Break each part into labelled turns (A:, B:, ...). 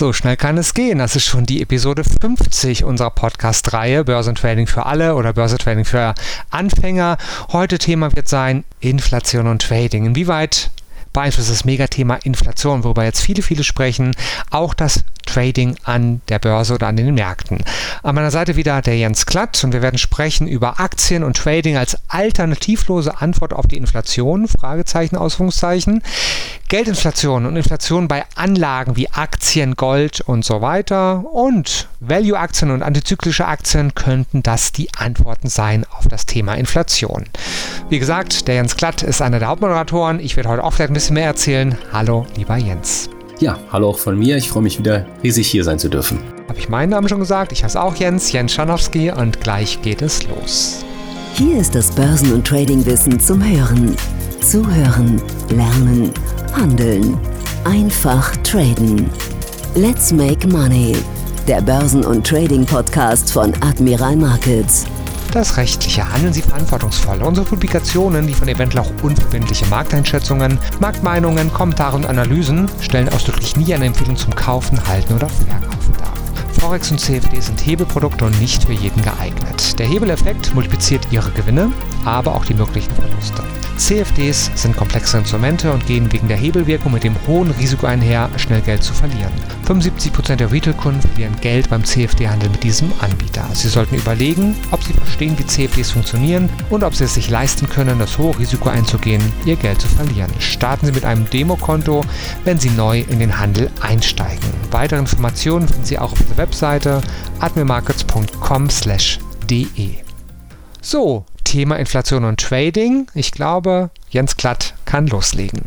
A: So schnell kann es gehen. Das ist schon die Episode 50 unserer Podcast-Reihe Börsentrading für alle oder Börsentrading für Anfänger. Heute Thema wird sein Inflation und Trading. Inwieweit beeinflusst das Megathema Inflation, worüber jetzt viele, viele sprechen, auch das Trading an der Börse oder an den Märkten. An meiner Seite wieder der Jens Klatt und wir werden sprechen über Aktien und Trading als alternativlose Antwort auf die Inflation, Fragezeichen, Ausrufungszeichen, Geldinflation und Inflation bei Anlagen wie Aktien, Gold und so weiter und Value-Aktien und antizyklische Aktien könnten das die Antworten sein auf das Thema Inflation. Wie gesagt, der Jens Klatt ist einer der Hauptmoderatoren. Ich werde heute auch vielleicht ein bisschen mehr erzählen. Hallo, lieber Jens.
B: Ja, hallo auch von mir. Ich freue mich wieder riesig hier sein zu dürfen.
A: Habe ich meinen Namen schon gesagt? Ich heiße auch Jens, Jens Schanowski und gleich geht es los.
C: Hier ist das Börsen- und Tradingwissen zum Hören. Zuhören, lernen, handeln. Einfach traden. Let's make money. Der Börsen- und Trading-Podcast von Admiral Markets.
A: Das rechtliche Handeln Sie verantwortungsvoll. Unsere Publikationen, die von eventuell auch unverbindliche Markteinschätzungen, Marktmeinungen, Kommentare und Analysen stellen ausdrücklich nie eine Empfehlung zum Kaufen, Halten oder Verkaufen dar. Forex und CFD sind Hebelprodukte und nicht für jeden geeignet. Der Hebeleffekt multipliziert Ihre Gewinne, aber auch die möglichen Verluste. CFDs sind komplexe Instrumente und gehen wegen der Hebelwirkung mit dem hohen Risiko einher, schnell Geld zu verlieren. 75% der Retail-Kunden verlieren Geld beim CFD-Handel mit diesem Anbieter. Sie sollten überlegen, ob sie verstehen, wie CFDs funktionieren und ob sie es sich leisten können, das hohe Risiko einzugehen, ihr Geld zu verlieren. Starten Sie mit einem Demokonto, wenn Sie neu in den Handel einsteigen. Weitere Informationen finden Sie auch auf der Webseite admirmarkets.com/de. So, Thema Inflation und Trading. Ich glaube, Jens Klatt kann loslegen.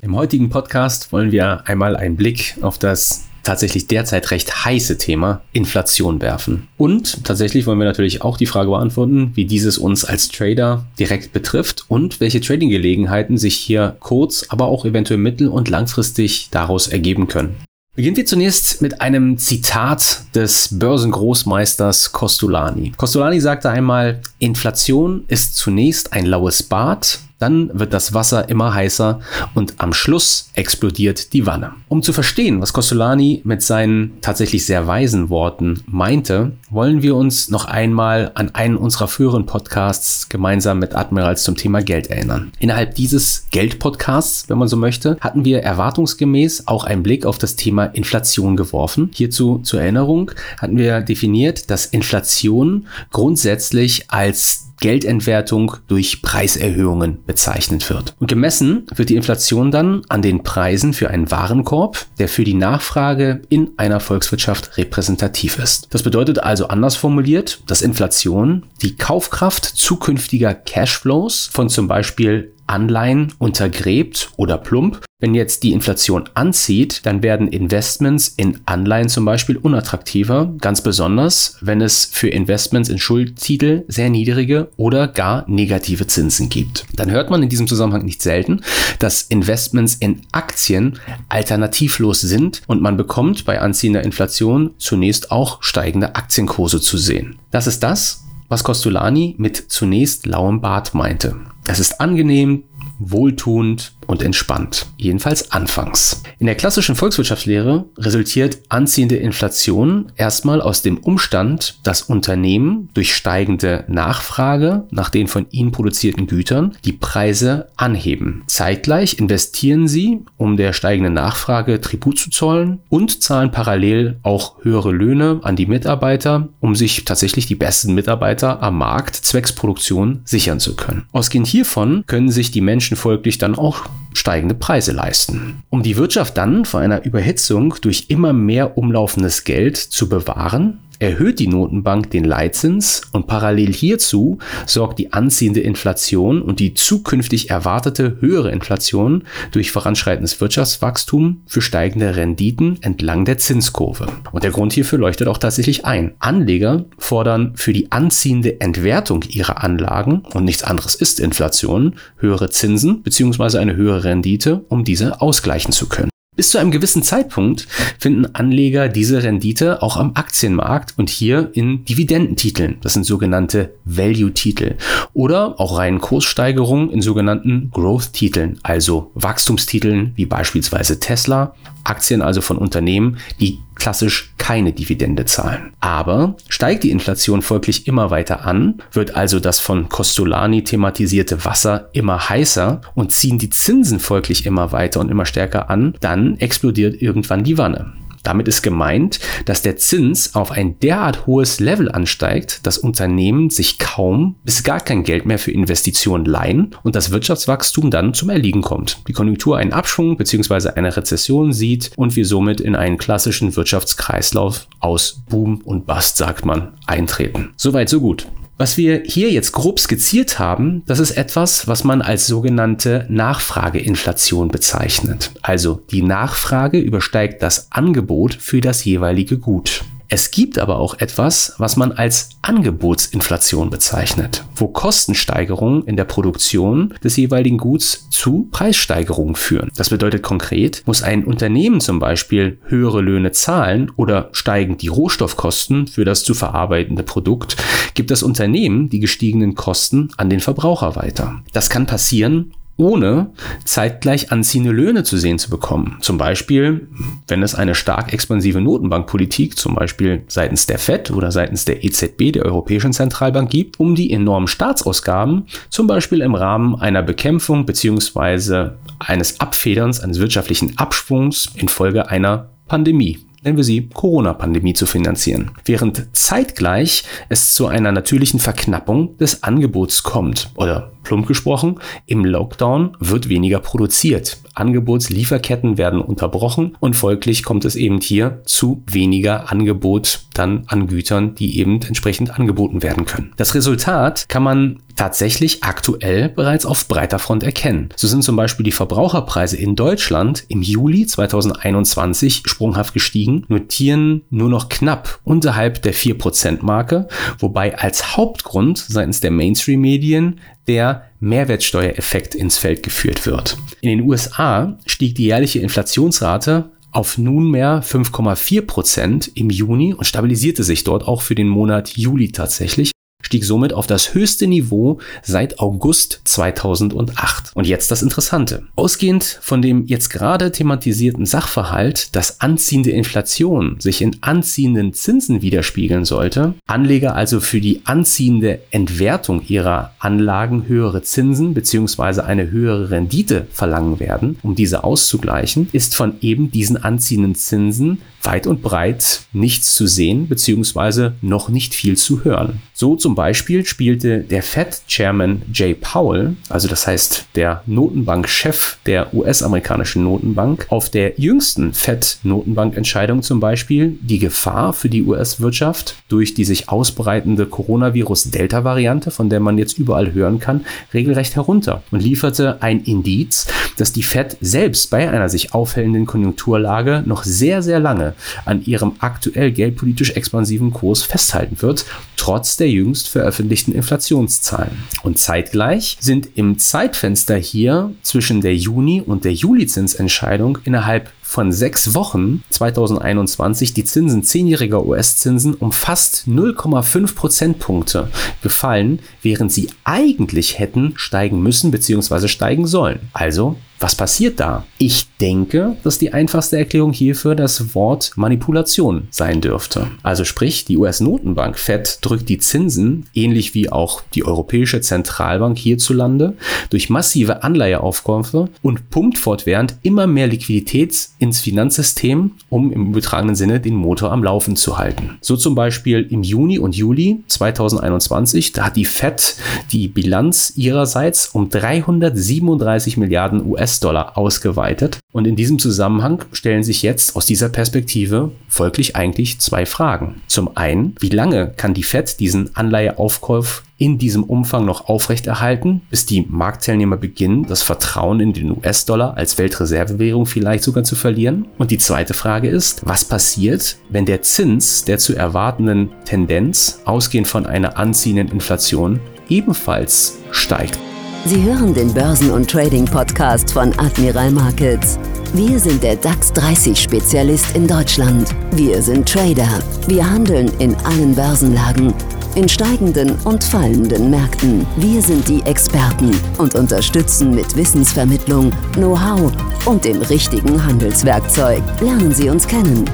B: Im heutigen Podcast wollen wir einmal einen Blick auf das tatsächlich derzeit recht heiße Thema Inflation werfen. Und tatsächlich wollen wir natürlich auch die Frage beantworten, wie dieses uns als Trader direkt betrifft und welche Trading-Gelegenheiten sich hier kurz, aber auch eventuell mittel- und langfristig daraus ergeben können. Beginnen wir zunächst mit einem Zitat des Börsengroßmeisters Costolani. Costolani sagte einmal, Inflation ist zunächst ein laues Bad, dann wird das Wasser immer heißer und am Schluss explodiert die Wanne. Um zu verstehen, was Costolani mit seinen tatsächlich sehr weisen Worten meinte, wollen wir uns noch einmal an einen unserer früheren Podcasts gemeinsam mit Admirals zum Thema Geld erinnern. Innerhalb dieses Geld-Podcasts, wenn man so möchte, hatten wir erwartungsgemäß auch einen Blick auf das Thema Inflation geworfen. Hierzu zur Erinnerung hatten wir definiert, dass Inflation grundsätzlich als Geldentwertung durch Preiserhöhungen bezeichnet wird. Und gemessen wird die Inflation dann an den Preisen für einen Warenkorb, der für die Nachfrage in einer Volkswirtschaft repräsentativ ist. Das bedeutet also anders formuliert, dass Inflation die Kaufkraft zukünftiger Cashflows von zum Beispiel Anleihen untergräbt oder plump. Wenn jetzt die Inflation anzieht, dann werden Investments in Anleihen zum Beispiel unattraktiver, ganz besonders, wenn es für Investments in Schuldtitel sehr niedrige oder gar negative Zinsen gibt. Dann hört man in diesem Zusammenhang nicht selten, dass Investments in Aktien alternativlos sind und man bekommt bei anziehender Inflation zunächst auch steigende Aktienkurse zu sehen. Das ist das, was Costolani mit zunächst lauem Bart meinte. Es ist angenehm, wohltuend und entspannt. Jedenfalls anfangs. In der klassischen Volkswirtschaftslehre resultiert anziehende Inflation erstmal aus dem Umstand, dass Unternehmen durch steigende Nachfrage nach den von ihnen produzierten Gütern die Preise anheben. Zeitgleich investieren sie, um der steigenden Nachfrage Tribut zu zollen und zahlen parallel auch höhere Löhne an die Mitarbeiter, um sich tatsächlich die besten Mitarbeiter am Markt zwecks Produktion sichern zu können. Ausgehend hiervon können sich die Menschen folglich dann auch steigende Preise leisten. Um die Wirtschaft dann vor einer Überhitzung durch immer mehr umlaufendes Geld zu bewahren, erhöht die Notenbank den Leitzins und parallel hierzu sorgt die anziehende Inflation und die zukünftig erwartete höhere Inflation durch voranschreitendes Wirtschaftswachstum für steigende Renditen entlang der Zinskurve. Und der Grund hierfür leuchtet auch tatsächlich ein. Anleger fordern für die anziehende Entwertung ihrer Anlagen, und nichts anderes ist Inflation, höhere Zinsen bzw. eine höhere Rendite, um diese ausgleichen zu können. Bis zu einem gewissen Zeitpunkt finden Anleger diese Rendite auch am Aktienmarkt und hier in Dividendentiteln. Das sind sogenannte Value-Titel oder auch reinen Kurssteigerungen in sogenannten Growth-Titeln, also Wachstumstiteln wie beispielsweise Tesla, Aktien also von Unternehmen, die klassisch keine Dividende zahlen. Aber steigt die Inflation folglich immer weiter an, wird also das von Costolani thematisierte Wasser immer heißer und ziehen die Zinsen folglich immer weiter und immer stärker an, dann explodiert irgendwann die Wanne. Damit ist gemeint, dass der Zins auf ein derart hohes Level ansteigt, dass Unternehmen sich kaum bis gar kein Geld mehr für Investitionen leihen und das Wirtschaftswachstum dann zum Erliegen kommt. Die Konjunktur einen Abschwung bzw. eine Rezession sieht und wir somit in einen klassischen Wirtschaftskreislauf aus Boom und Bust, sagt man, eintreten. Soweit, so gut. Was wir hier jetzt grob skizziert haben, das ist etwas, was man als sogenannte Nachfrageinflation bezeichnet. Also die Nachfrage übersteigt das Angebot für das jeweilige Gut. Es gibt aber auch etwas, was man als Angebotsinflation bezeichnet, wo Kostensteigerungen in der Produktion des jeweiligen Guts zu Preissteigerungen führen. Das bedeutet konkret, muss ein Unternehmen zum Beispiel höhere Löhne zahlen oder steigen die Rohstoffkosten für das zu verarbeitende Produkt, gibt das Unternehmen die gestiegenen Kosten an den Verbraucher weiter. Das kann passieren ohne zeitgleich anziehende Löhne zu sehen zu bekommen. Zum Beispiel, wenn es eine stark expansive Notenbankpolitik, zum Beispiel seitens der FED oder seitens der EZB, der Europäischen Zentralbank gibt, um die enormen Staatsausgaben, zum Beispiel im Rahmen einer Bekämpfung beziehungsweise eines Abfederns, eines wirtschaftlichen Abschwungs infolge einer Pandemie nennen wir sie Corona-Pandemie zu finanzieren, während zeitgleich es zu einer natürlichen Verknappung des Angebots kommt oder plump gesprochen, im Lockdown wird weniger produziert. Angebotslieferketten werden unterbrochen und folglich kommt es eben hier zu weniger Angebot dann an Gütern, die eben entsprechend angeboten werden können. Das Resultat kann man tatsächlich aktuell bereits auf breiter Front erkennen. So sind zum Beispiel die Verbraucherpreise in Deutschland im Juli 2021 sprunghaft gestiegen, notieren nur noch knapp unterhalb der 4%-Marke, wobei als Hauptgrund seitens der Mainstream-Medien der Mehrwertsteuereffekt ins Feld geführt wird. In den USA stieg die jährliche Inflationsrate auf nunmehr 5,4 Prozent im Juni und stabilisierte sich dort auch für den Monat Juli tatsächlich stieg somit auf das höchste Niveau seit August 2008. Und jetzt das Interessante. Ausgehend von dem jetzt gerade thematisierten Sachverhalt, dass anziehende Inflation sich in anziehenden Zinsen widerspiegeln sollte, Anleger also für die anziehende Entwertung ihrer Anlagen höhere Zinsen bzw. eine höhere Rendite verlangen werden, um diese auszugleichen, ist von eben diesen anziehenden Zinsen weit und breit nichts zu sehen bzw. noch nicht viel zu hören. So zum Beispiel spielte der Fed-Chairman Jay Powell, also das heißt der Notenbankchef der US-amerikanischen Notenbank, auf der jüngsten Fed-Notenbankentscheidung zum Beispiel die Gefahr für die US-Wirtschaft durch die sich ausbreitende Coronavirus-Delta-Variante, von der man jetzt überall hören kann, regelrecht herunter und lieferte ein Indiz, dass die Fed selbst bei einer sich aufhellenden Konjunkturlage noch sehr, sehr lange an ihrem aktuell geldpolitisch expansiven Kurs festhalten wird, trotz der jüngst veröffentlichten Inflationszahlen. Und zeitgleich sind im Zeitfenster hier zwischen der Juni- und der Juli-Zinsentscheidung innerhalb von sechs Wochen 2021 die Zinsen zehnjähriger US-Zinsen um fast 0,5 Prozentpunkte gefallen, während sie eigentlich hätten steigen müssen bzw. steigen sollen. Also was passiert da? Ich denke, dass die einfachste Erklärung hierfür das Wort Manipulation sein dürfte. Also sprich, die US-Notenbank Fed drückt die Zinsen, ähnlich wie auch die Europäische Zentralbank hierzulande, durch massive Anleiheaufkäufe und pumpt fortwährend immer mehr Liquidität ins Finanzsystem, um im übertragenen Sinne den Motor am Laufen zu halten. So zum Beispiel im Juni und Juli 2021, da hat die Fed die Bilanz ihrerseits um 337 Milliarden US US-Dollar ausgeweitet. Und in diesem Zusammenhang stellen sich jetzt aus dieser Perspektive folglich eigentlich zwei Fragen. Zum einen, wie lange kann die Fed diesen Anleiheaufkauf in diesem Umfang noch aufrechterhalten, bis die Marktteilnehmer beginnen, das Vertrauen in den US-Dollar als Weltreservewährung vielleicht sogar zu verlieren? Und die zweite Frage ist, was passiert, wenn der Zins der zu erwartenden Tendenz, ausgehend von einer anziehenden Inflation, ebenfalls steigt?
C: Sie hören den Börsen- und Trading-Podcast von Admiral Markets. Wir sind der DAX 30 Spezialist in Deutschland. Wir sind Trader. Wir handeln in allen Börsenlagen, in steigenden und fallenden Märkten. Wir sind die Experten und unterstützen mit Wissensvermittlung, Know-how und dem richtigen Handelswerkzeug. Lernen Sie uns kennen.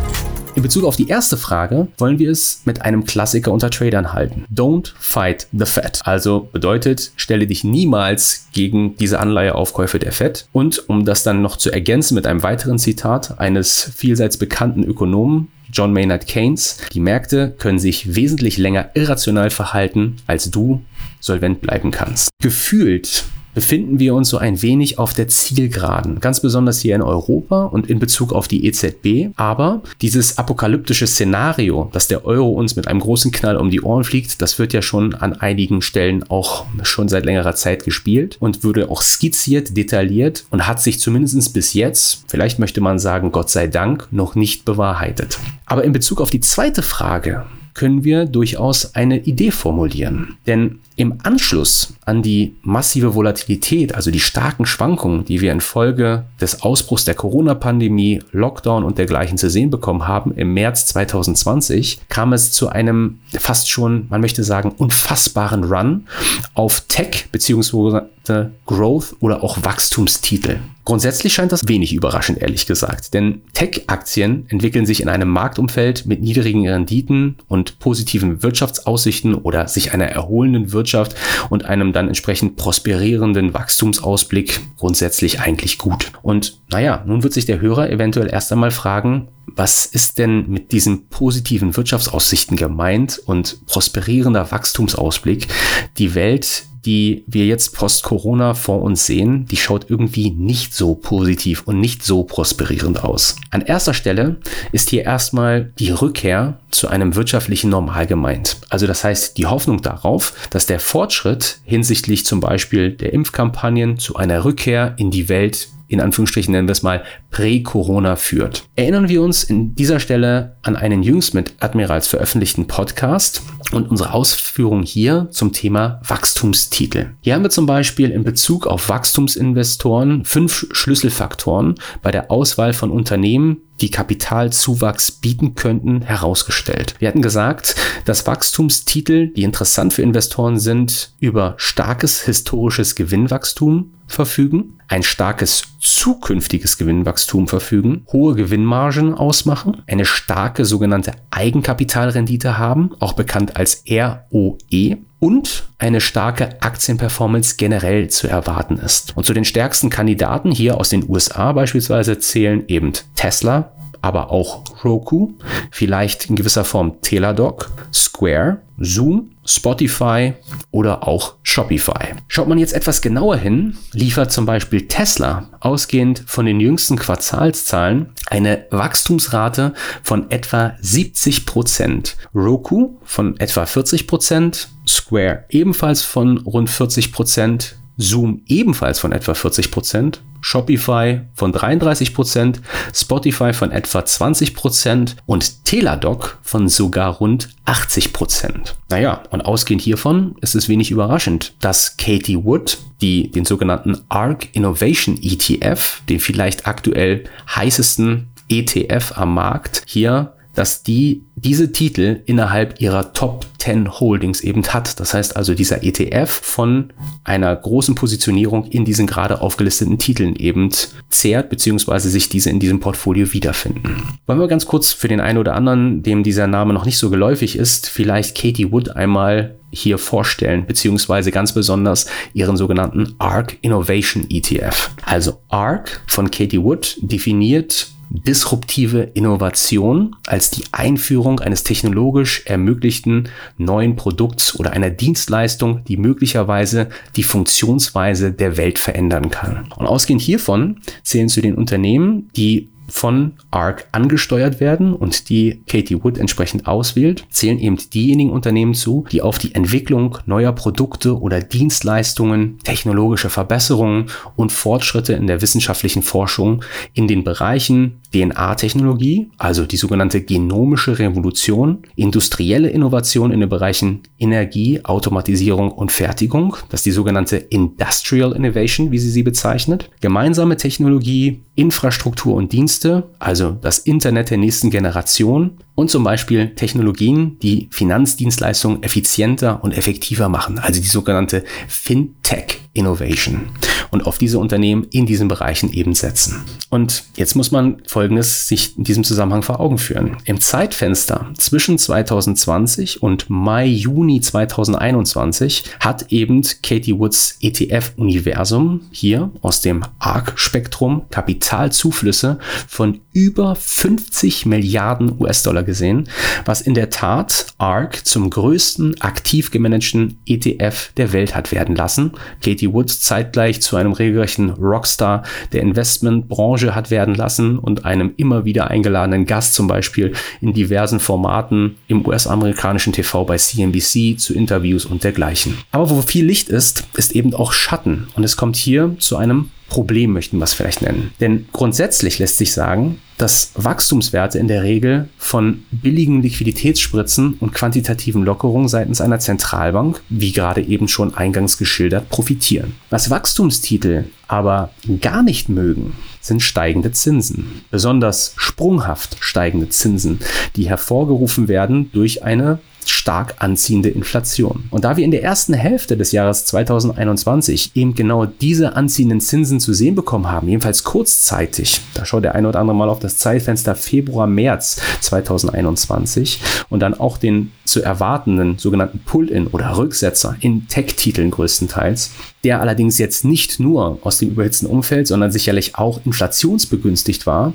B: In Bezug auf die erste Frage wollen wir es mit einem Klassiker unter Tradern halten. Don't fight the Fed. Also bedeutet, stelle dich niemals gegen diese Anleiheaufkäufe der Fed. Und um das dann noch zu ergänzen mit einem weiteren Zitat eines vielseits bekannten Ökonomen, John Maynard Keynes, die Märkte können sich wesentlich länger irrational verhalten, als du solvent bleiben kannst. Gefühlt befinden wir uns so ein wenig auf der Zielgeraden, ganz besonders hier in Europa und in Bezug auf die EZB. Aber dieses apokalyptische Szenario, dass der Euro uns mit einem großen Knall um die Ohren fliegt, das wird ja schon an einigen Stellen auch schon seit längerer Zeit gespielt und wurde auch skizziert, detailliert und hat sich zumindest bis jetzt, vielleicht möchte man sagen, Gott sei Dank, noch nicht bewahrheitet. Aber in Bezug auf die zweite Frage, können wir durchaus eine Idee formulieren. Denn im Anschluss an die massive Volatilität, also die starken Schwankungen, die wir infolge des Ausbruchs der Corona-Pandemie, Lockdown und dergleichen zu sehen bekommen haben, im März 2020 kam es zu einem fast schon, man möchte sagen, unfassbaren Run auf Tech bzw. Growth oder auch Wachstumstitel. Grundsätzlich scheint das wenig überraschend, ehrlich gesagt, denn Tech-Aktien entwickeln sich in einem Marktumfeld mit niedrigen Renditen und positiven Wirtschaftsaussichten oder sich einer erholenden Wirtschaft und einem dann entsprechend prosperierenden Wachstumsausblick grundsätzlich eigentlich gut. Und naja, nun wird sich der Hörer eventuell erst einmal fragen, was ist denn mit diesen positiven Wirtschaftsaussichten gemeint und prosperierender Wachstumsausblick? Die Welt die wir jetzt post-Corona vor uns sehen, die schaut irgendwie nicht so positiv und nicht so prosperierend aus. An erster Stelle ist hier erstmal die Rückkehr zu einem wirtschaftlichen Normal gemeint. Also das heißt die Hoffnung darauf, dass der Fortschritt hinsichtlich zum Beispiel der Impfkampagnen zu einer Rückkehr in die Welt in Anführungsstrichen nennen wir es mal, Prä-Corona führt. Erinnern wir uns in dieser Stelle an einen jüngst mit Admirals veröffentlichten Podcast und unsere Ausführungen hier zum Thema Wachstumstitel. Hier haben wir zum Beispiel in Bezug auf Wachstumsinvestoren fünf Schlüsselfaktoren bei der Auswahl von Unternehmen, die Kapitalzuwachs bieten könnten, herausgestellt. Wir hatten gesagt, dass Wachstumstitel, die interessant für Investoren sind, über starkes historisches Gewinnwachstum verfügen, ein starkes zukünftiges Gewinnwachstum verfügen, hohe Gewinnmargen ausmachen, eine starke sogenannte Eigenkapitalrendite haben, auch bekannt als ROE, und eine starke Aktienperformance generell zu erwarten ist. Und zu den stärksten Kandidaten hier aus den USA beispielsweise zählen eben Tesla, aber auch Roku, vielleicht in gewisser Form Teladoc, Square, Zoom, Spotify oder auch Shopify. Schaut man jetzt etwas genauer hin, liefert zum Beispiel Tesla ausgehend von den jüngsten Quartalszahlen eine Wachstumsrate von etwa 70 Prozent. Roku von etwa 40 Prozent, Square ebenfalls von rund 40 Prozent, Zoom ebenfalls von etwa 40 Prozent, Shopify von 33 Prozent, Spotify von etwa 20 Prozent und Teladoc von sogar rund 80 Prozent. Naja, und ausgehend hiervon ist es wenig überraschend, dass Katie Wood, die den sogenannten ARC Innovation ETF, den vielleicht aktuell heißesten ETF am Markt, hier dass die diese Titel innerhalb ihrer Top 10 Holdings eben hat. Das heißt also, dieser ETF von einer großen Positionierung in diesen gerade aufgelisteten Titeln eben zehrt, beziehungsweise sich diese in diesem Portfolio wiederfinden. Wollen wir ganz kurz für den einen oder anderen, dem dieser Name noch nicht so geläufig ist, vielleicht Katie Wood einmal hier vorstellen, beziehungsweise ganz besonders ihren sogenannten ARC Innovation ETF. Also ARC von Katie Wood definiert disruptive Innovation als die Einführung eines technologisch ermöglichten neuen Produkts oder einer Dienstleistung, die möglicherweise die Funktionsweise der Welt verändern kann. Und ausgehend hiervon zählen zu den Unternehmen, die von ARC angesteuert werden und die Katie Wood entsprechend auswählt, zählen eben diejenigen Unternehmen zu, die auf die Entwicklung neuer Produkte oder Dienstleistungen, technologische Verbesserungen und Fortschritte in der wissenschaftlichen Forschung in den Bereichen DNA-Technologie, also die sogenannte genomische Revolution, industrielle Innovation in den Bereichen Energie, Automatisierung und Fertigung, das ist die sogenannte Industrial Innovation, wie sie sie bezeichnet, gemeinsame Technologie, Infrastruktur und Dienste, also das Internet der nächsten Generation und zum Beispiel Technologien, die Finanzdienstleistungen effizienter und effektiver machen, also die sogenannte Fintech Innovation und auf diese Unternehmen in diesen Bereichen eben setzen. Und jetzt muss man Folgendes sich in diesem Zusammenhang vor Augen führen. Im Zeitfenster zwischen 2020 und Mai, Juni 2021 hat eben Katie Woods ETF-Universum hier aus dem ARC-Spektrum Kapitalzuflüsse von über 50 Milliarden US-Dollar gesehen, was in der Tat ARC zum größten aktiv gemanagten ETF der Welt hat werden lassen. Katie Woods zeitgleich zu einem regelrechten Rockstar der Investmentbranche hat werden lassen und einem immer wieder eingeladenen Gast zum Beispiel in diversen Formaten im US-amerikanischen TV bei CNBC zu Interviews und dergleichen. Aber wo viel Licht ist, ist eben auch Schatten und es kommt hier zu einem Problem möchten wir es vielleicht nennen. Denn grundsätzlich lässt sich sagen, dass Wachstumswerte in der Regel von billigen Liquiditätsspritzen und quantitativen Lockerungen seitens einer Zentralbank, wie gerade eben schon eingangs geschildert, profitieren. Was Wachstumstitel aber gar nicht mögen, sind steigende Zinsen. Besonders sprunghaft steigende Zinsen, die hervorgerufen werden durch eine stark anziehende Inflation. Und da wir in der ersten Hälfte des Jahres 2021 eben genau diese anziehenden Zinsen zu sehen bekommen haben, jedenfalls kurzzeitig, da schaut der eine oder andere mal auf das Zeitfenster Februar, März 2021 und dann auch den zu erwartenden sogenannten Pull-in oder Rücksetzer in Tech-Titeln größtenteils, der allerdings jetzt nicht nur aus dem überhitzten Umfeld, sondern sicherlich auch inflationsbegünstigt war,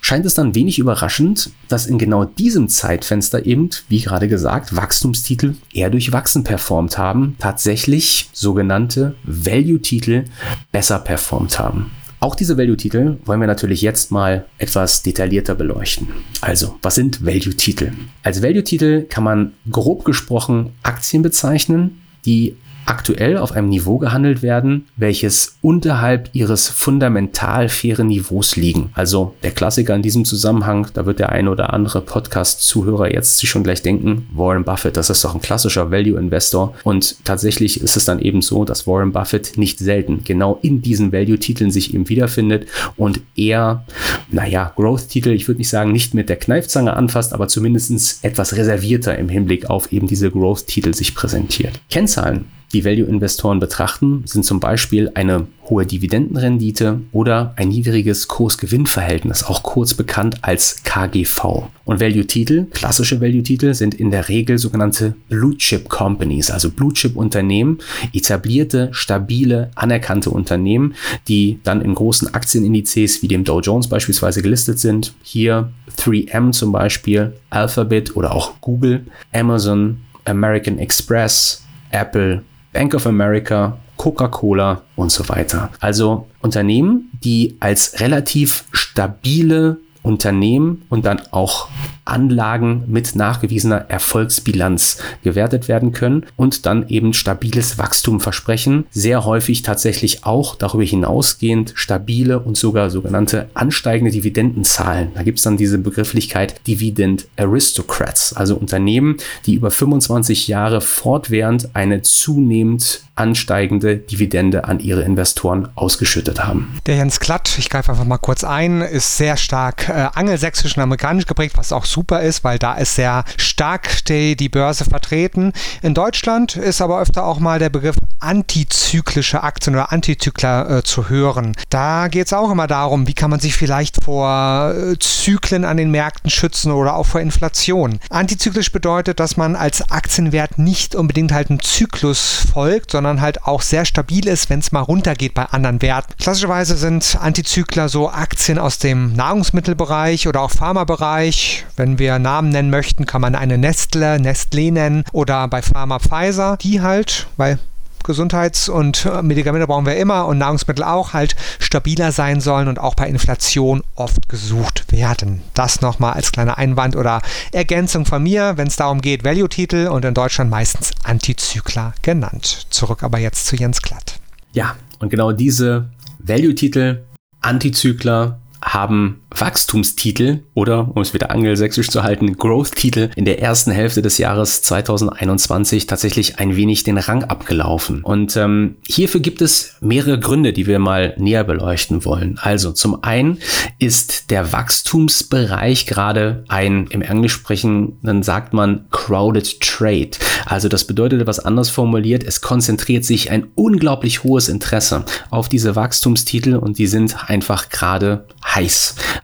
B: scheint es dann wenig überraschend, dass in genau diesem Zeitfenster eben, wie gerade gesagt, Wachstumstitel eher durchwachsen performt haben, tatsächlich sogenannte Value-Titel besser performt haben. Auch diese Value-Titel wollen wir natürlich jetzt mal etwas detaillierter beleuchten. Also, was sind Value-Titel? Als Value-Titel kann man grob gesprochen Aktien bezeichnen, die aktuell auf einem Niveau gehandelt werden, welches unterhalb ihres fundamental fairen Niveaus liegen. Also der Klassiker in diesem Zusammenhang, da wird der eine oder andere Podcast-Zuhörer jetzt sich schon gleich denken, Warren Buffett, das ist doch ein klassischer Value-Investor. Und tatsächlich ist es dann eben so, dass Warren Buffett nicht selten genau in diesen Value-Titeln sich eben wiederfindet und eher, naja, Growth-Titel, ich würde nicht sagen, nicht mit der Kneifzange anfasst, aber zumindest etwas reservierter im Hinblick auf eben diese Growth-Titel sich präsentiert. Kennzahlen die Value-Investoren betrachten, sind zum Beispiel eine hohe Dividendenrendite oder ein niedriges Kurs-Gewinn-Verhältnis, auch kurz bekannt als KGV. Und Value-Titel, klassische Value-Titel, sind in der Regel sogenannte Blue-Chip-Companies, also Blue-Chip-Unternehmen, etablierte, stabile, anerkannte Unternehmen, die dann in großen Aktienindizes wie dem Dow Jones beispielsweise gelistet sind. Hier 3M zum Beispiel, Alphabet oder auch Google, Amazon, American Express, Apple, Bank of America, Coca-Cola und so weiter. Also Unternehmen, die als relativ stabile Unternehmen und dann auch Anlagen mit nachgewiesener Erfolgsbilanz gewertet werden können und dann eben stabiles Wachstum versprechen. Sehr häufig tatsächlich auch darüber hinausgehend stabile und sogar sogenannte ansteigende Dividendenzahlen. Da gibt es dann diese Begrifflichkeit Dividend Aristocrats, also Unternehmen, die über 25 Jahre fortwährend eine zunehmend ansteigende Dividende an ihre Investoren ausgeschüttet haben.
A: Der Jens Klatt, ich greife einfach mal kurz ein, ist sehr stark äh, angelsächsisch und amerikanisch geprägt, was auch super ist, weil da ist sehr stark die, die Börse vertreten. In Deutschland ist aber öfter auch mal der Begriff antizyklische Aktien oder Antizykler äh, zu hören. Da geht es auch immer darum, wie kann man sich vielleicht vor äh, Zyklen an den Märkten schützen oder auch vor Inflation. Antizyklisch bedeutet, dass man als Aktienwert nicht unbedingt halt einem Zyklus folgt, sondern halt auch sehr stabil ist, wenn es mal runtergeht bei anderen Werten. Klassischerweise sind Antizykler so Aktien aus dem Nahrungsmittelbereich oder auch Pharmabereich. Wenn wir Namen nennen möchten, kann man eine Nestle, Nestlé nennen oder bei Pharma Pfizer, die halt, weil Gesundheits- und äh, Medikamente brauchen wir immer und Nahrungsmittel auch, halt stabiler sein sollen und auch bei Inflation oft gesucht werden. Das nochmal als kleiner Einwand oder Ergänzung von mir, wenn es darum geht, Value-Titel und in Deutschland meistens Antizykler genannt. Zurück aber jetzt zu Jens Klatt.
B: Ja, und genau diese Value-Titel, Antizykler, haben Wachstumstitel oder, um es wieder angelsächsisch zu halten, Growth-Titel in der ersten Hälfte des Jahres 2021 tatsächlich ein wenig den Rang abgelaufen. Und ähm, hierfür gibt es mehrere Gründe, die wir mal näher beleuchten wollen. Also zum einen ist der Wachstumsbereich gerade ein, im Englischsprechenden sagt man crowded trade. Also das bedeutet etwas anders formuliert, es konzentriert sich ein unglaublich hohes Interesse auf diese Wachstumstitel und die sind einfach gerade heiß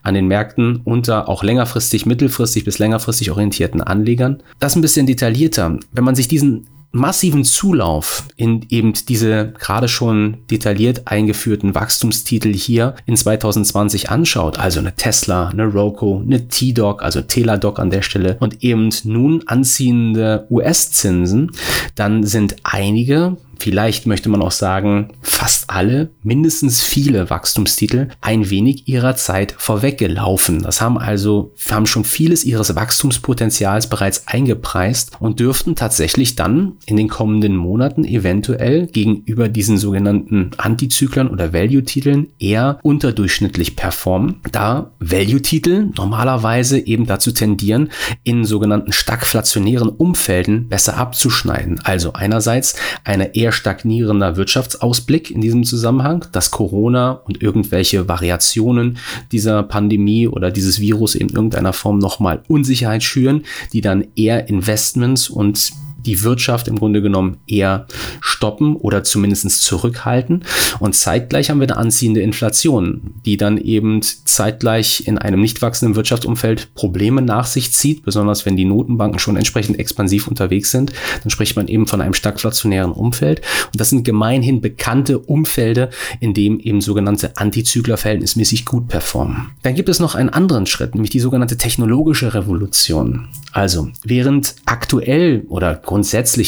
B: an den Märkten unter auch längerfristig, mittelfristig bis längerfristig orientierten Anlegern. Das ein bisschen detaillierter. Wenn man sich diesen massiven Zulauf in eben diese gerade schon detailliert eingeführten Wachstumstitel hier in 2020 anschaut, also eine Tesla, eine Roku, eine T-Doc, also Teladoc an der Stelle und eben nun anziehende US-Zinsen, dann sind einige vielleicht möchte man auch sagen, fast alle, mindestens viele Wachstumstitel ein wenig ihrer Zeit vorweggelaufen. Das haben also, haben schon vieles ihres Wachstumspotenzials bereits eingepreist und dürften tatsächlich dann in den kommenden Monaten eventuell gegenüber diesen sogenannten Antizyklern oder Value-Titeln eher unterdurchschnittlich performen, da Value-Titel normalerweise eben dazu tendieren, in sogenannten stagflationären Umfelden besser abzuschneiden. Also einerseits eine eher eher stagnierender Wirtschaftsausblick in diesem Zusammenhang, dass Corona und irgendwelche Variationen dieser Pandemie oder dieses Virus in irgendeiner Form nochmal Unsicherheit schüren, die dann eher Investments und die Wirtschaft im Grunde genommen eher stoppen oder zumindest zurückhalten. Und zeitgleich haben wir eine anziehende Inflation, die dann eben zeitgleich in einem nicht wachsenden Wirtschaftsumfeld Probleme nach sich zieht, besonders wenn die Notenbanken schon entsprechend expansiv unterwegs sind. Dann spricht man eben von einem stagflationären Umfeld. Und das sind gemeinhin bekannte Umfelder, in dem eben sogenannte Antizykler verhältnismäßig gut performen. Dann gibt es noch einen anderen Schritt, nämlich die sogenannte technologische Revolution. Also, während aktuell oder grundsätzlich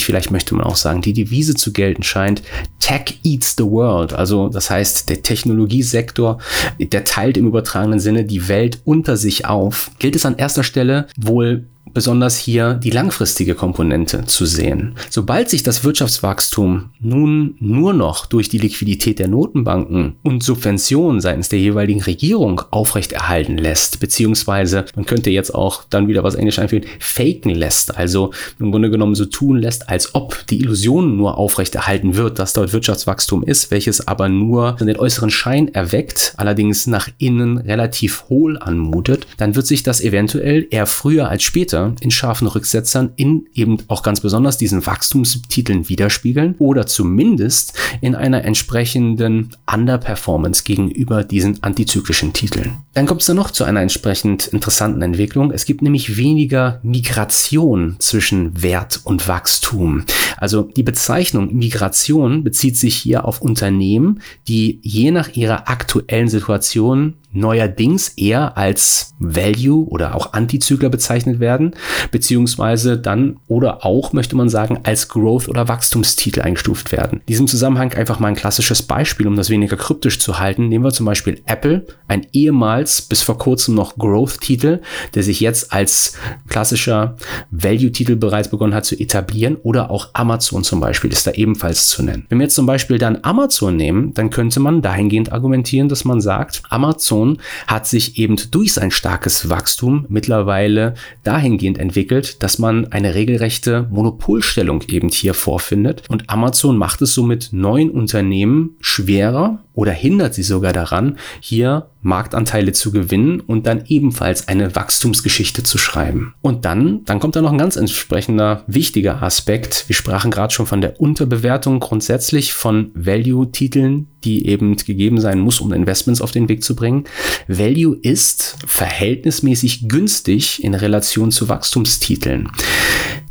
B: vielleicht möchte man auch sagen, die Devise zu gelten scheint, Tech eats the world. Also, das heißt, der Technologiesektor, der teilt im übertragenen Sinne die Welt unter sich auf, gilt es an erster Stelle wohl besonders hier die langfristige Komponente zu sehen. Sobald sich das Wirtschaftswachstum nun nur noch durch die Liquidität der Notenbanken und Subventionen seitens der jeweiligen Regierung aufrechterhalten lässt, beziehungsweise man könnte jetzt auch dann wieder was Englisch einführen, faken lässt, also im Grunde genommen so tun lässt, als ob die Illusion nur aufrechterhalten wird, dass dort Wirtschaftswachstum ist, welches aber nur den äußeren Schein erweckt, allerdings nach innen relativ hohl anmutet, dann wird sich das eventuell eher früher als später In scharfen Rücksetzern in eben auch ganz besonders diesen Wachstumstiteln widerspiegeln oder zumindest in einer entsprechenden Underperformance gegenüber diesen antizyklischen Titeln. Dann kommt es dann noch zu einer entsprechend interessanten Entwicklung. Es gibt nämlich weniger Migration zwischen Wert und Wachstum. Also die Bezeichnung Migration bezieht sich hier auf Unternehmen, die je nach ihrer aktuellen Situation neuerdings eher als Value oder auch Antizykler bezeichnet werden, beziehungsweise dann oder auch, möchte man sagen, als Growth- oder Wachstumstitel eingestuft werden. In diesem Zusammenhang einfach mal ein klassisches Beispiel, um das weniger kryptisch zu halten. Nehmen wir zum Beispiel Apple, ein ehemals bis vor kurzem noch Growth-Titel, der sich jetzt als klassischer Value-Titel bereits begonnen hat zu etablieren oder auch Amazon zum Beispiel ist da ebenfalls zu nennen. Wenn wir jetzt zum Beispiel dann Amazon nehmen, dann könnte man dahingehend argumentieren, dass man sagt, Amazon Amazon hat sich eben durch sein starkes Wachstum mittlerweile dahingehend entwickelt, dass man eine regelrechte Monopolstellung eben hier vorfindet. Und Amazon macht es somit neuen Unternehmen schwerer oder hindert sie sogar daran, hier Marktanteile zu gewinnen und dann ebenfalls eine Wachstumsgeschichte zu schreiben. Und dann, dann kommt da noch ein ganz entsprechender wichtiger Aspekt. Wir sprachen gerade schon von der Unterbewertung grundsätzlich von Value-Titeln, die eben gegeben sein muss, um Investments auf den Weg zu bringen. Value ist verhältnismäßig günstig in Relation zu Wachstumstiteln.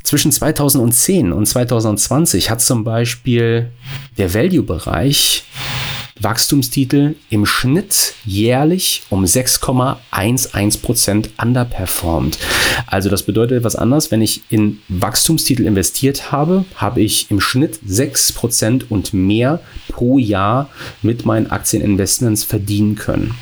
B: Zwischen 2010 und 2020 hat zum Beispiel der Value-Bereich Wachstumstitel im Schnitt jährlich um 6,11% underperformed. Also das bedeutet etwas anderes. Wenn ich in Wachstumstitel investiert habe, habe ich im Schnitt 6% und mehr pro Jahr mit meinen Aktieninvestments verdienen können.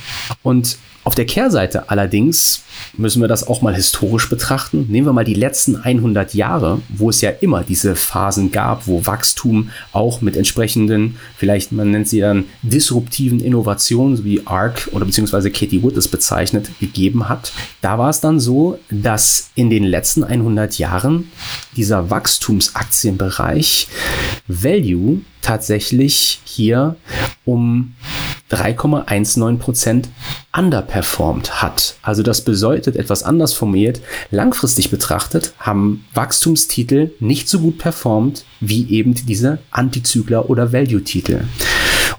B: Und auf der Kehrseite allerdings müssen wir das auch mal historisch betrachten. Nehmen wir mal die letzten 100 Jahre, wo es ja immer diese Phasen gab, wo Wachstum auch mit entsprechenden, vielleicht man nennt sie dann disruptiven Innovationen, wie ARC oder beziehungsweise Katie Wood es bezeichnet, gegeben hat. Da war es dann so, dass in den letzten 100 Jahren dieser Wachstumsaktienbereich Value tatsächlich hier um 3,19% underperformed hat. Also das bedeutet etwas anders formuliert, langfristig betrachtet haben Wachstumstitel nicht so gut performt wie eben diese Antizykler oder Value-Titel.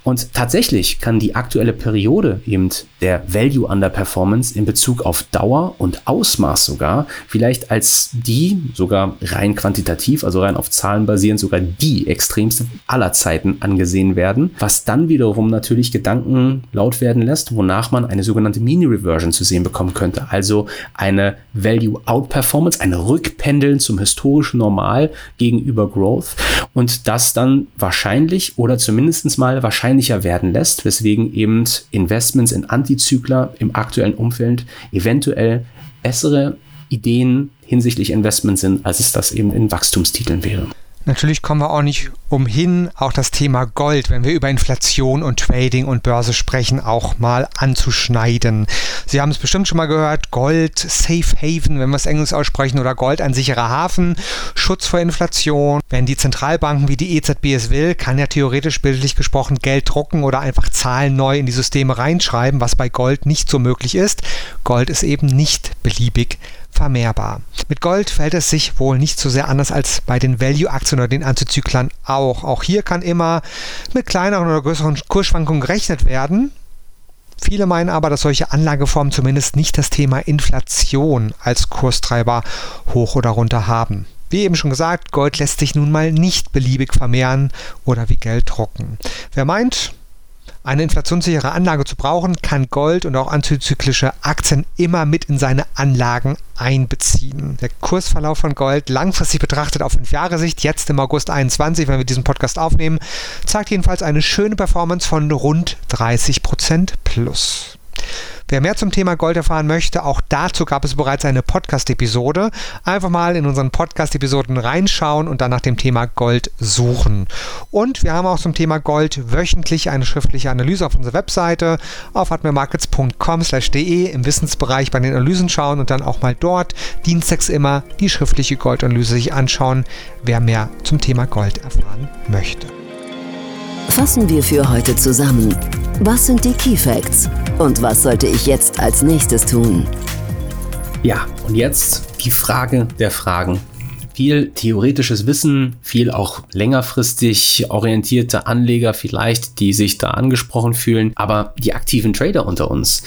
B: Und tatsächlich kann die aktuelle Periode eben der Value Underperformance in Bezug auf Dauer und Ausmaß sogar vielleicht als die, sogar rein quantitativ, also rein auf Zahlen basierend, sogar die extremste aller Zeiten angesehen werden, was dann wiederum natürlich Gedanken laut werden lässt, wonach man eine sogenannte Mini-Reversion zu sehen bekommen könnte. Also eine Value Outperformance, ein Rückpendeln zum historischen Normal gegenüber Growth und das dann wahrscheinlich oder zumindest mal wahrscheinlich wahrscheinlicher werden lässt, weswegen eben Investments in Antizykler im aktuellen Umfeld eventuell bessere Ideen hinsichtlich Investments sind, als es das eben in Wachstumstiteln wäre.
A: Natürlich kommen wir auch nicht umhin, auch das Thema Gold, wenn wir über Inflation und Trading und Börse sprechen, auch mal anzuschneiden. Sie haben es bestimmt schon mal gehört, Gold, Safe Haven, wenn wir es Englisch aussprechen, oder Gold ein sicherer Hafen, Schutz vor Inflation. Wenn die Zentralbanken wie die EZB es will, kann ja theoretisch bildlich gesprochen Geld drucken oder einfach Zahlen neu in die Systeme reinschreiben, was bei Gold nicht so möglich ist. Gold ist eben nicht beliebig vermehrbar. Mit Gold fällt es sich wohl nicht so sehr anders als bei den Value-Aktien oder den Antizyklern auch. Auch hier kann immer mit kleineren oder größeren Kursschwankungen gerechnet werden. Viele meinen aber, dass solche Anlageformen zumindest nicht das Thema Inflation als Kurstreiber hoch oder runter haben. Wie eben schon gesagt, Gold lässt sich nun mal nicht beliebig vermehren oder wie Geld drucken. Wer meint, eine inflationssichere Anlage zu brauchen, kann Gold und auch antizyklische Aktien immer mit in seine Anlagen einbeziehen. Der Kursverlauf von Gold langfristig betrachtet auf 5 Jahre Sicht, jetzt im August 21, wenn wir diesen Podcast aufnehmen, zeigt jedenfalls eine schöne Performance von rund 30% plus. Wer mehr zum Thema Gold erfahren möchte, auch dazu gab es bereits eine Podcast-Episode. Einfach mal in unseren Podcast-Episoden reinschauen und dann nach dem Thema Gold suchen. Und wir haben auch zum Thema Gold wöchentlich eine schriftliche Analyse auf unserer Webseite auf atmemarkets.com/de im Wissensbereich bei den Analysen schauen und dann auch mal dort dienstags immer die schriftliche Goldanalyse sich anschauen, wer mehr zum Thema Gold erfahren möchte.
C: Fassen wir für heute zusammen. Was sind die Key Facts? Und was sollte ich jetzt als nächstes tun?
B: Ja, und jetzt die Frage der Fragen viel theoretisches Wissen, viel auch längerfristig orientierte Anleger vielleicht, die sich da angesprochen fühlen. Aber die aktiven Trader unter uns,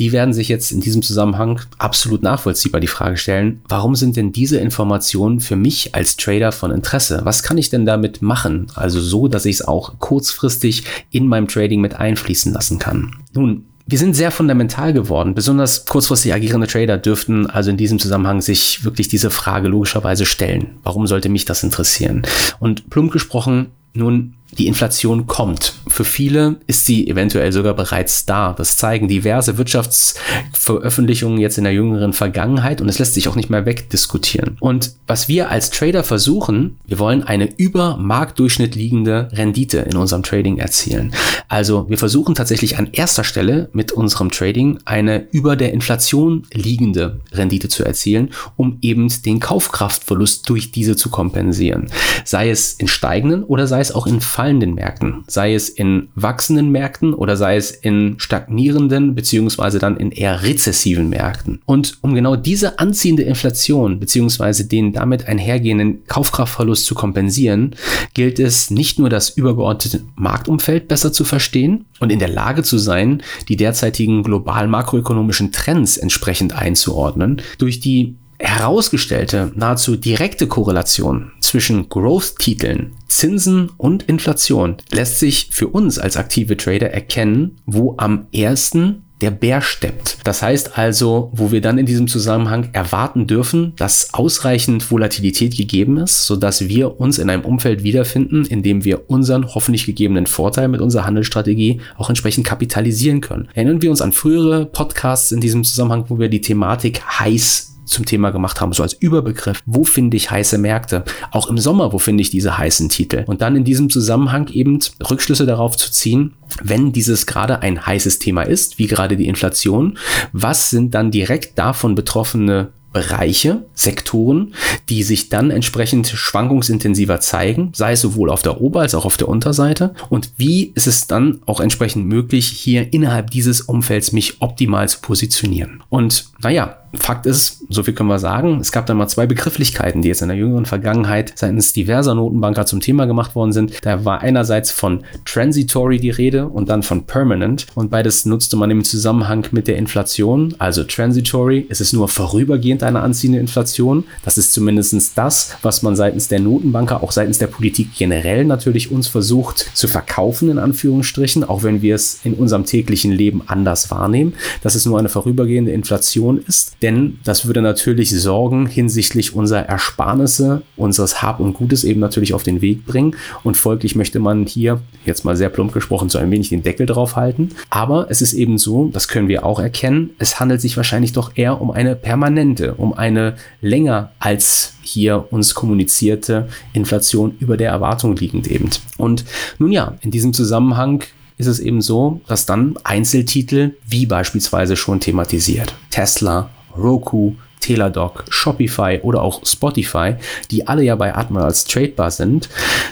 B: die werden sich jetzt in diesem Zusammenhang absolut nachvollziehbar die Frage stellen, warum sind denn diese Informationen für mich als Trader von Interesse? Was kann ich denn damit machen? Also so, dass ich es auch kurzfristig in meinem Trading mit einfließen lassen kann. Nun, wir sind sehr fundamental geworden. Besonders kurzfristig agierende Trader dürften also in diesem Zusammenhang sich wirklich diese Frage logischerweise stellen. Warum sollte mich das interessieren? Und plump gesprochen, nun, die Inflation kommt. Für viele ist sie eventuell sogar bereits da. Das zeigen diverse Wirtschaftsveröffentlichungen jetzt in der jüngeren Vergangenheit und es lässt sich auch nicht mehr wegdiskutieren. Und was wir als Trader versuchen, wir wollen eine über Marktdurchschnitt liegende Rendite in unserem Trading erzielen. Also wir versuchen tatsächlich an erster Stelle mit unserem Trading eine über der Inflation liegende Rendite zu erzielen, um eben den Kaufkraftverlust durch diese zu kompensieren. Sei es in steigenden oder sei es auch in fallenden Märkten, sei es in wachsenden Märkten oder sei es in stagnierenden beziehungsweise dann in eher rezessiven Märkten. Und um genau diese anziehende Inflation beziehungsweise den damit einhergehenden Kaufkraftverlust zu kompensieren, gilt es nicht nur das übergeordnete Marktumfeld besser zu verstehen und in der Lage zu sein, die derzeitigen globalen makroökonomischen Trends entsprechend einzuordnen, durch die herausgestellte, nahezu direkte Korrelation zwischen Growth-Titeln, Zinsen und Inflation lässt sich für uns als aktive Trader erkennen, wo am ersten der Bär steppt. Das heißt also, wo wir dann in diesem Zusammenhang erwarten dürfen, dass ausreichend Volatilität gegeben ist, sodass wir uns in einem Umfeld wiederfinden, in dem wir unseren hoffentlich gegebenen Vorteil mit unserer Handelsstrategie auch entsprechend kapitalisieren können. Erinnern wir uns an frühere Podcasts in diesem Zusammenhang, wo wir die Thematik heiß zum Thema gemacht haben, so als Überbegriff. Wo finde ich heiße Märkte? Auch im Sommer, wo finde ich diese heißen Titel? Und dann in diesem Zusammenhang eben Rückschlüsse darauf zu ziehen, wenn dieses gerade ein heißes Thema ist, wie gerade die Inflation, was sind dann direkt davon betroffene Bereiche, Sektoren, die sich dann entsprechend schwankungsintensiver zeigen, sei es sowohl auf der Ober- als auch auf der Unterseite. Und wie ist es dann auch entsprechend möglich, hier innerhalb dieses Umfelds mich optimal zu positionieren? Und naja, Fakt ist, so viel können wir sagen, es gab dann mal zwei Begrifflichkeiten, die jetzt in der jüngeren Vergangenheit seitens diverser Notenbanker zum Thema gemacht worden sind. Da war einerseits von Transitory die Rede und dann von Permanent. Und beides nutzte man im Zusammenhang mit der Inflation. Also Transitory, es ist nur vorübergehend eine anziehende Inflation. Das ist zumindest das, was man seitens der Notenbanker, auch seitens der Politik generell natürlich uns versucht zu verkaufen, in Anführungsstrichen, auch wenn wir es in unserem täglichen Leben anders wahrnehmen, dass es nur eine vorübergehende Inflation ist denn das würde natürlich Sorgen hinsichtlich unserer Ersparnisse, unseres Hab und Gutes eben natürlich auf den Weg bringen und folglich möchte man hier, jetzt mal sehr plump gesprochen, so ein wenig den Deckel drauf halten. Aber es ist eben so, das können wir auch erkennen, es handelt sich wahrscheinlich doch eher um eine permanente, um eine länger als hier uns kommunizierte Inflation über der Erwartung liegend eben. Und nun ja, in diesem Zusammenhang ist es eben so, dass dann Einzeltitel wie beispielsweise schon thematisiert Tesla, Roku, Teladoc, Shopify oder auch Spotify, die alle ja bei Admirals tradebar sind.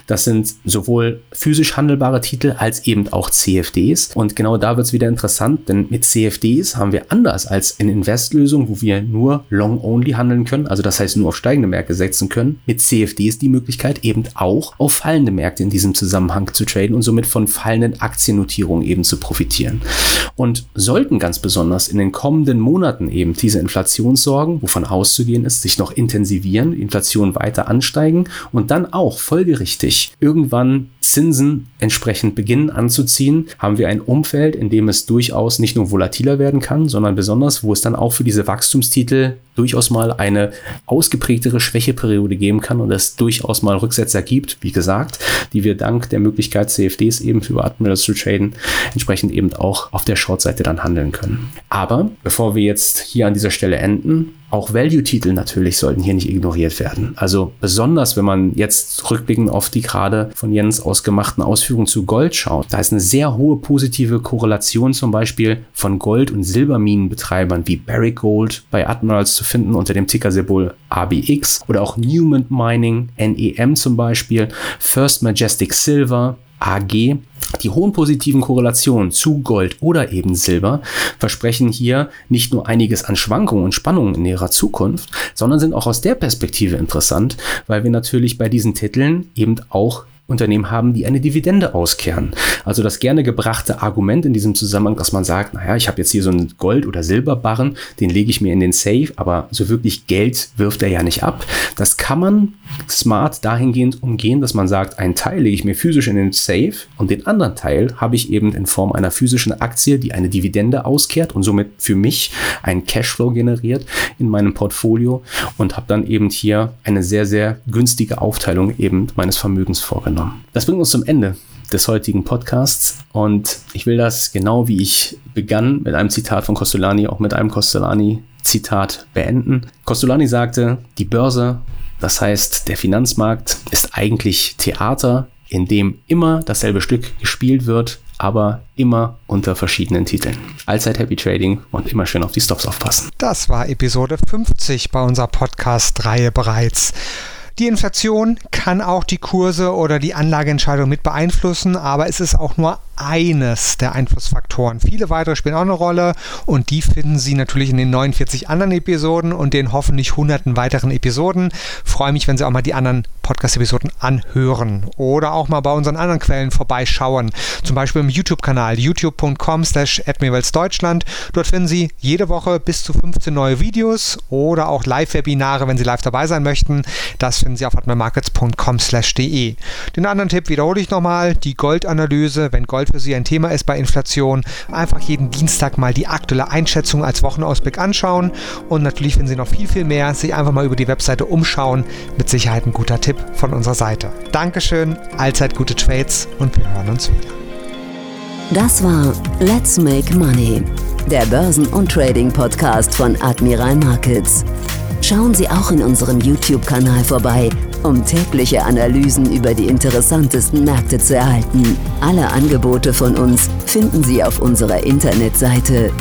B: Das sind sowohl physisch handelbare Titel als eben auch CFDs. Und genau da wird es wieder interessant, denn mit CFDs haben wir anders als in Investlösungen, wo wir nur long-only handeln können, also das heißt nur auf steigende Märkte setzen können, mit CFDs die Möglichkeit eben auch auf fallende Märkte in diesem Zusammenhang zu traden und somit von fallenden Aktiennotierungen eben zu profitieren. Und sollten ganz besonders in den kommenden Monaten eben diese Inflationssorgen, wovon auszugehen ist, sich noch intensivieren, Inflation weiter ansteigen und dann auch folgerichtig irgendwann Zinsen entsprechend beginnen anzuziehen, haben wir ein Umfeld, in dem es durchaus nicht nur volatiler werden kann, sondern besonders, wo es dann auch für diese Wachstumstitel durchaus mal eine ausgeprägtere Schwächeperiode geben kann und es durchaus mal Rücksetzer gibt, wie gesagt, die wir dank der Möglichkeit CFDs eben für Admirals zu traden, entsprechend eben auch auf der Short-Seite dann handeln können. Aber bevor wir jetzt hier an dieser Stelle enden, auch Value-Titel natürlich sollten hier nicht ignoriert werden. Also besonders, wenn man jetzt rückblickend auf die gerade von Jens aus gemachten Ausführungen zu Gold schaut, da ist eine sehr hohe positive Korrelation zum Beispiel von Gold- und Silberminenbetreibern wie Barrick Gold bei Admirals zu finden unter dem Ticker-Symbol ABX oder auch Newman Mining, NEM zum Beispiel, First Majestic Silver, AG. Die hohen positiven Korrelationen zu Gold oder eben Silber versprechen hier nicht nur einiges an Schwankungen und Spannungen in ihrer Zukunft, sondern sind auch aus der Perspektive interessant, weil wir natürlich bei diesen Titeln eben auch Unternehmen haben, die eine Dividende auskehren. Also das gerne gebrachte Argument in diesem Zusammenhang, dass man sagt, naja, ich habe jetzt hier so einen Gold- oder Silberbarren, den lege ich mir in den Safe, aber so wirklich Geld wirft er ja nicht ab. Das kann man smart dahingehend umgehen, dass man sagt, einen Teil lege ich mir physisch in den Safe und den anderen Teil habe ich eben in Form einer physischen Aktie, die eine Dividende auskehrt und somit für mich einen Cashflow generiert in meinem Portfolio und habe dann eben hier eine sehr, sehr günstige Aufteilung eben meines Vermögens vorgenommen genommen. Das bringt uns zum Ende des heutigen Podcasts und ich will das genau wie ich begann mit einem Zitat von Costolani, auch mit einem Costolani-Zitat beenden. Costolani sagte, die Börse, das heißt der Finanzmarkt, ist eigentlich Theater, in dem immer dasselbe Stück gespielt wird, aber immer unter verschiedenen Titeln. Allzeit Happy Trading und immer schön auf die Stops aufpassen.
A: Das war Episode 50 bei unserer Podcast-Reihe bereits. Die Inflation kann auch die Kurse oder die Anlageentscheidung mit beeinflussen, aber es ist auch nur eines der Einflussfaktoren. Viele weitere spielen auch eine Rolle und die finden Sie natürlich in den 49 anderen Episoden und den hoffentlich hunderten weiteren Episoden. Freue mich, wenn Sie auch mal die anderen Podcast-Episoden anhören oder auch mal bei unseren anderen Quellen vorbeischauen. Zum Beispiel im YouTube-Kanal youtube.com slash Deutschland. Dort finden Sie jede Woche bis zu 15 neue Videos oder auch Live-Webinare, wenn Sie live dabei sein möchten. Das finden Sie auf atmemarkets.com/de. Den anderen Tipp wiederhole ich nochmal: die Goldanalyse. Wenn Gold für Sie ein Thema ist bei Inflation, einfach jeden Dienstag mal die aktuelle Einschätzung als Wochenausblick anschauen. Und natürlich finden Sie noch viel, viel mehr. Sich einfach mal über die Webseite umschauen. Mit Sicherheit ein guter Tipp von unserer Seite. Dankeschön, allzeit gute Trades und wir hören uns wieder.
C: Das war Let's Make Money, der Börsen- und Trading-Podcast von Admiral Markets. Schauen Sie auch in unserem YouTube-Kanal vorbei, um tägliche Analysen über die interessantesten Märkte zu erhalten. Alle Angebote von uns finden Sie auf unserer Internetseite